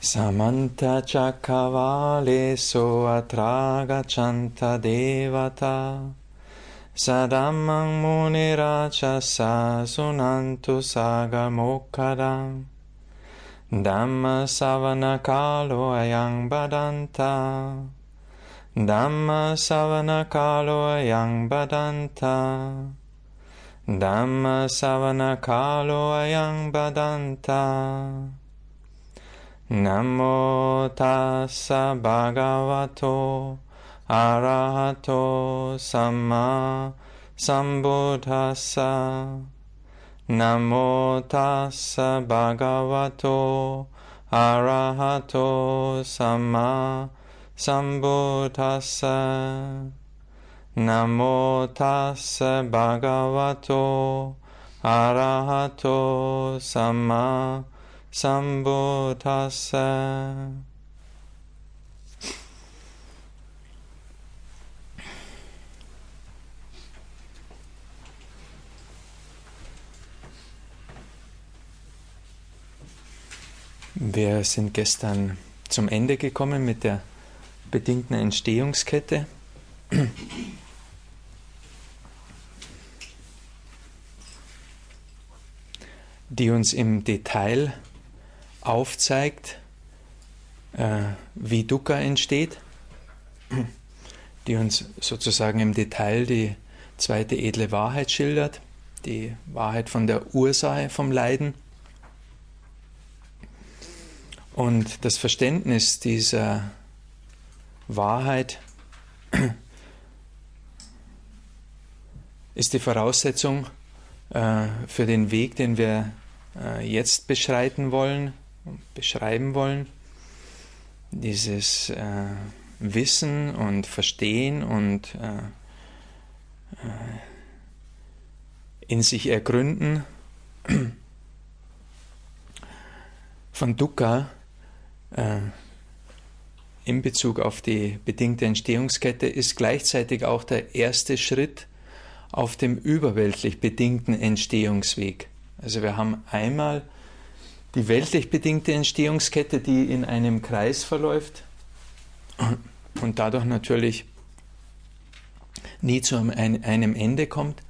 Samanta chakkavaleso atragacanta devata. Sadammang muniracha sa sunantu sagamokkadam Dhamma savanakalo ayang badanta. Dhamma savanakalo ayang badanta. Dhamma savanakalo ayang badanta. Namo tassa bhagavato arahato samma sambuddhassa Namo tassa bhagavato arahato samma sambuddhassa Namo tassa bhagavato arahato samma. Wir sind gestern zum Ende gekommen mit der bedingten Entstehungskette. die uns im Detail aufzeigt, äh, wie Dukkha entsteht, die uns sozusagen im Detail die zweite edle Wahrheit schildert, die Wahrheit von der Ursache vom Leiden. Und das Verständnis dieser Wahrheit ist die Voraussetzung äh, für den Weg, den wir äh, jetzt beschreiten wollen, beschreiben wollen. Dieses äh, Wissen und Verstehen und äh, äh in sich ergründen von Dukkha äh, in Bezug auf die bedingte Entstehungskette ist gleichzeitig auch der erste Schritt auf dem überweltlich bedingten Entstehungsweg. Also wir haben einmal die weltlich bedingte Entstehungskette, die in einem Kreis verläuft und dadurch natürlich nie zu einem Ende kommt.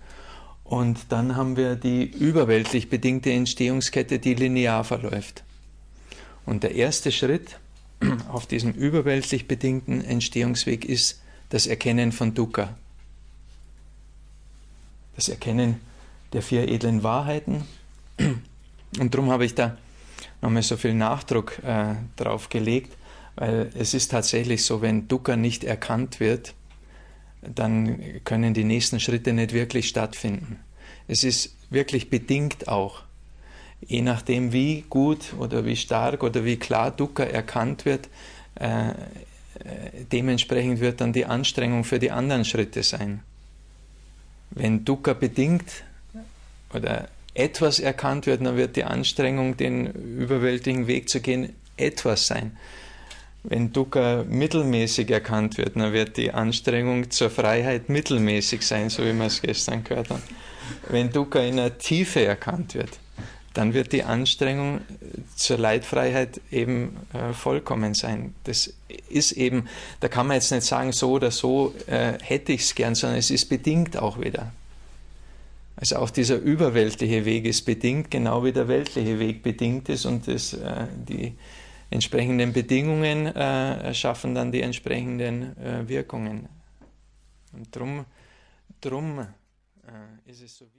Und dann haben wir die überweltlich bedingte Entstehungskette, die linear verläuft. Und der erste Schritt auf diesem überweltlich bedingten Entstehungsweg ist das Erkennen von Dukkha. Das Erkennen der vier edlen Wahrheiten, und darum habe ich da nochmal so viel Nachdruck äh, drauf gelegt, weil es ist tatsächlich so, wenn Dukkha nicht erkannt wird, dann können die nächsten Schritte nicht wirklich stattfinden. Es ist wirklich bedingt auch. Je nachdem, wie gut oder wie stark oder wie klar Dukkha erkannt wird, äh, äh dementsprechend wird dann die Anstrengung für die anderen Schritte sein. Wenn Dukkha bedingt oder etwas erkannt wird, dann wird die Anstrengung, den überwältigen Weg zu gehen, etwas sein. Wenn Dukkha mittelmäßig erkannt wird, dann wird die Anstrengung zur Freiheit mittelmäßig sein, so wie wir es gestern gehört haben. Wenn Dukkha in der Tiefe erkannt wird, dann wird die Anstrengung zur Leitfreiheit eben äh, vollkommen sein. Das ist eben, da kann man jetzt nicht sagen, so oder so äh, hätte ich es gern, sondern es ist bedingt auch wieder. Also auch dieser überweltliche Weg ist bedingt, genau wie der weltliche Weg bedingt ist und das, äh, die entsprechenden Bedingungen äh, schaffen dann die entsprechenden äh, Wirkungen. Und drum, drum äh, ist es so.